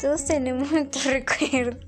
Todos tenemos nuestro recuerdo.